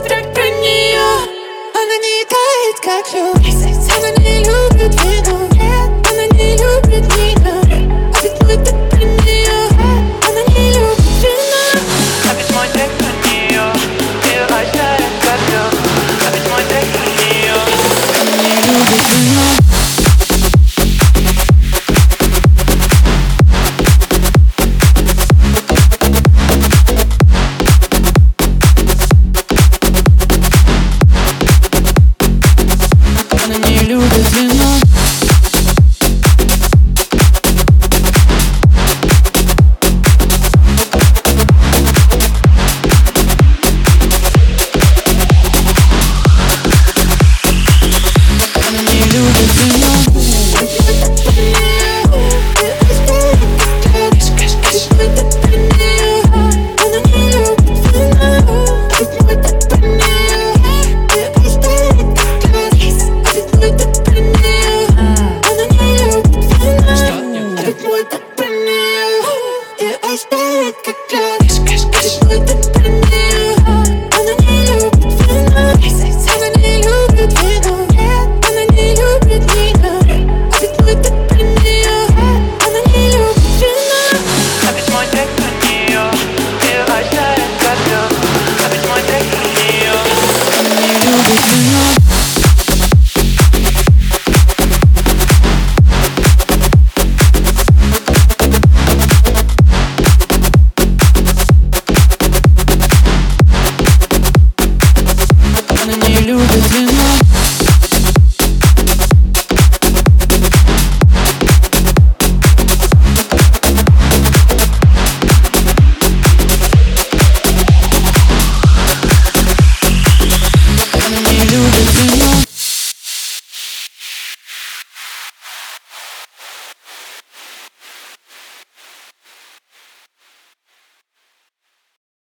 трек про нее Она не тает, как любовь Она не любит It's like